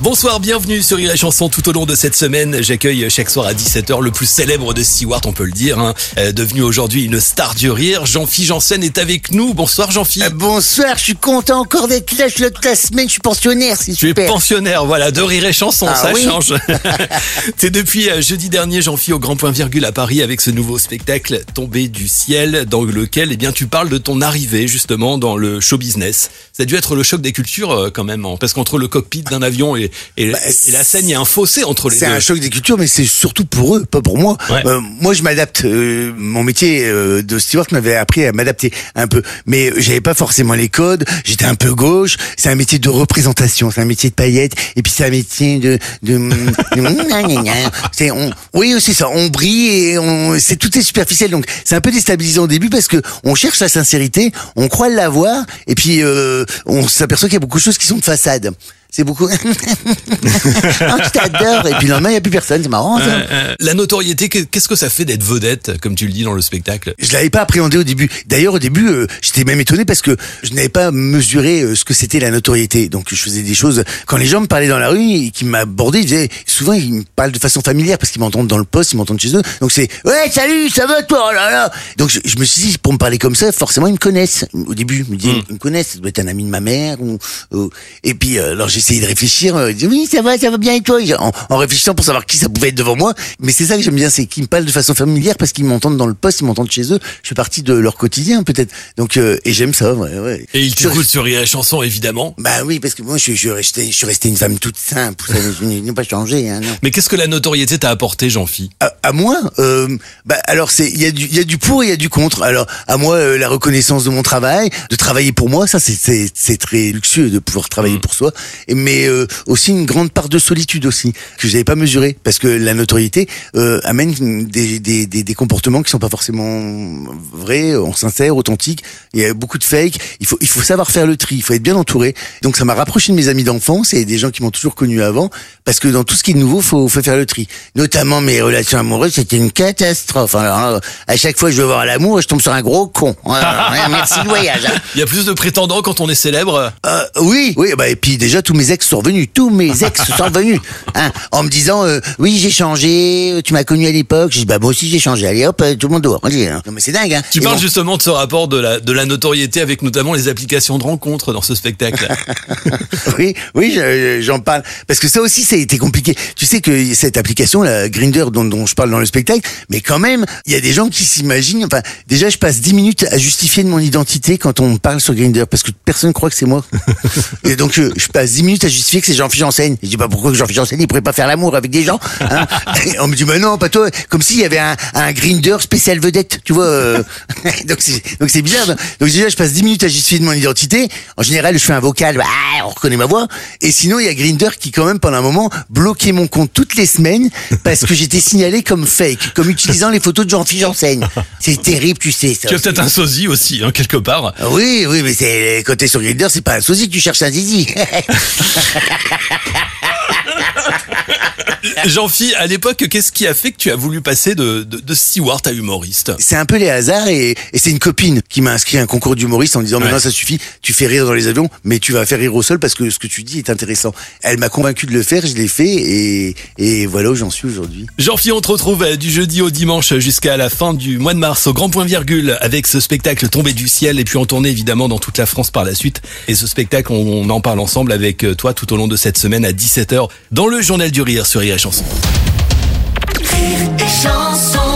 Bonsoir, bienvenue sur Rire et Chanson tout au long de cette semaine. J'accueille chaque soir à 17h le plus célèbre de Stewart, on peut le dire, hein, euh, devenu aujourd'hui une star du rire. Jean-Philippe Janssen est avec nous. Bonsoir Jean-Philippe. Euh, bonsoir, je suis content encore d'être là. Je toute la semaine, je suis pensionnaire, c'est Tu es super. pensionnaire, voilà, de Rire et Chanson, Ah ça oui. change. C'est depuis euh, jeudi dernier, Jean-Philippe, au Grand Point Virgule à Paris, avec ce nouveau spectacle Tombé du ciel, dans lequel eh bien, tu parles de ton arrivée justement dans le show business. Ça a dû être le choc des cultures quand même, hein, parce qu'entre le cockpit d'un avion et, et, Bah, et la scène, il y a un fossé entre les C'est deux. un choc des cultures, mais c'est surtout pour eux, pas pour moi. Ouais. Euh, moi, je m'adapte. Euh, mon métier euh, de steward m'avait appris à m'adapter un peu, mais j'avais pas forcément les codes. J'étais un peu gauche. C'est un métier de représentation, c'est un métier de paillettes, et puis c'est un métier de. de, de c'est on, oui, c'est ça. On brille et on, c'est tout est superficiel. Donc, c'est un peu déstabilisant au début parce que on cherche la sincérité, on croit l'avoir, et puis euh, on s'aperçoit qu'il y a beaucoup de choses qui sont de façade. C'est beaucoup. Ah, je t'adore. Et puis le lendemain, il n'y a plus personne. C'est marrant. Euh, euh, la notoriété, que- qu'est-ce que ça fait d'être vedette, comme tu le dis dans le spectacle? Je l'avais pas appréhendé au début. D'ailleurs, au début, euh, j'étais même étonné parce que je n'avais pas mesuré euh, ce que c'était la notoriété. Donc, je faisais des choses. Quand les gens me parlaient dans la rue, et qu'ils m'abordaient, ils disaient, souvent, ils me parlent de façon familière parce qu'ils m'entendent dans le poste, ils m'entendent chez eux. Donc, c'est, ouais, salut, ça va toi, oh là là. Donc, je, je me suis dit, pour me parler comme ça, forcément, ils me connaissent. Au début, je me disais, ils me connaissent. Ça doit être un ami de ma mère ou, ou- et puis, euh, alors, j'essayais de réfléchir. euh, Ils disaient, oui, ça va, ça va bien et toi? En, en réfléchissant pour savoir qui ça pouvait être devant moi. Mais c'est ça que j'aime bien, c'est qu'ils me parlent de façon familière parce qu'ils m'entendent dans le poste, ils m'entendent chez eux. Je fais partie de leur quotidien, peut-être. Donc, euh, et j'aime ça, ouais, ouais. Et il Sur- t'écoute sur et Chanson, évidemment. Bah oui, parce que moi, je, suis- je, resté, je suis resté une femme toute simple. Je n'ai pas changé, hein, non. Mais qu'est-ce que la notoriété t'a apporté, Jean-Phi? À, à moi, euh, bah alors c'est il y a du il y a du pour et il y a du contre. Alors à moi euh, la reconnaissance de mon travail, de travailler pour moi, ça c'est très luxueux de pouvoir travailler pour soi. Mais euh, aussi une grande part de solitude aussi que j'avais pas mesuré parce que la notoriété amène des, des des des comportements qui sont pas forcément vrais, sincères, authentiques. Il y a beaucoup de fake. Il faut il faut savoir faire le tri. Il faut être bien entouré. Donc ça m'a rapproché de mes amis d'enfance et des gens qui m'ont toujours connu avant parce que dans tout ce qui est nouveau, faut faut faire le tri. Notamment mes relations amoureuses, c'était une catastrophe. Alors, là, à chaque fois que je veux voir l'amour, je tombe sur un gros con. Voilà. Ouais, Merci le voyage. hein. Il y a plus de prétendants quand on est célèbre Euh, oui, oui, bah et puis déjà tous mes ex sont revenus, tous mes ex sont revenus, hein, en me disant euh, oui j'ai changé, tu m'as connu à l'époque, je dis bah moi aussi j'ai changé, allez hop euh, tout le monde dehors. Hein. Non mais c'est dingue. Hein. Tu Et parles bon. justement de ce rapport de la, de la notoriété avec notamment les applications de rencontres dans ce spectacle. oui, oui, je- j'en parle parce que ça aussi ça a été compliqué. Tu sais que cette application, la Grinder dont, dont je parle dans le spectacle, mais quand même, il y a des gens qui s'imaginent. Enfin, déjà, je passe 10 minutes à justifier de mon identité quand on me parle sur Grinder parce que personne croit que c'est moi. Et donc, euh, je passe 10 minutes à justifier que c'est Jean-Philippe Janssen. Je dis pas pourquoi Jean-Philippe Janssen il pourrait pas faire l'amour avec des gens. Hein Et on me dit bah non, pas toi. Comme s'il y avait un, un Grinder spécial vedette, tu vois. euh. donc c'est donc c'est bizarre. Donc déjà, je passe 10 minutes à justifier de mon identité. En général, je fais un vocal, ah, on reconnaît ma voix. Et sinon, il y a Grinder qui quand même pendant un moment bloquait mon compte toutes les semaines parce que j'étais signalé comme fake, comme utilisant les photos de Jean-Philippe Janssen. C'est terrible, tu sais. Ça tu as peut-être un sosie aussi, hein, quelque part. Ah Oui, oui, mais c'est côté sur Grinder, c'est pas un sosie que tu cherches un zizi. Jean-Phi, à l'époque, qu'est-ce qui a fait que tu as voulu passer de, de, de steward à humoriste? C'est un peu les hasards et, et c'est une copine qui m'a inscrit à un concours d'humoriste en me disant Ouais. maintenant ça suffit, tu fais rire dans les avions, mais tu vas faire rire au sol parce que ce que tu dis est intéressant. Elle m'a convaincu de le faire, je l'ai fait et, et voilà où j'en suis aujourd'hui. Jean-Phi, on te retrouve euh, du jeudi au dimanche jusqu'à la fin du mois de mars au Grand Point Virgule avec ce spectacle Tombé du ciel et puis en tournée évidemment dans toute la France par la suite. Et ce spectacle, on, on en parle ensemble avec euh, toi tout au long de cette semaine à 17h dans le Journal du Rire sur Chanson. Rire et chanson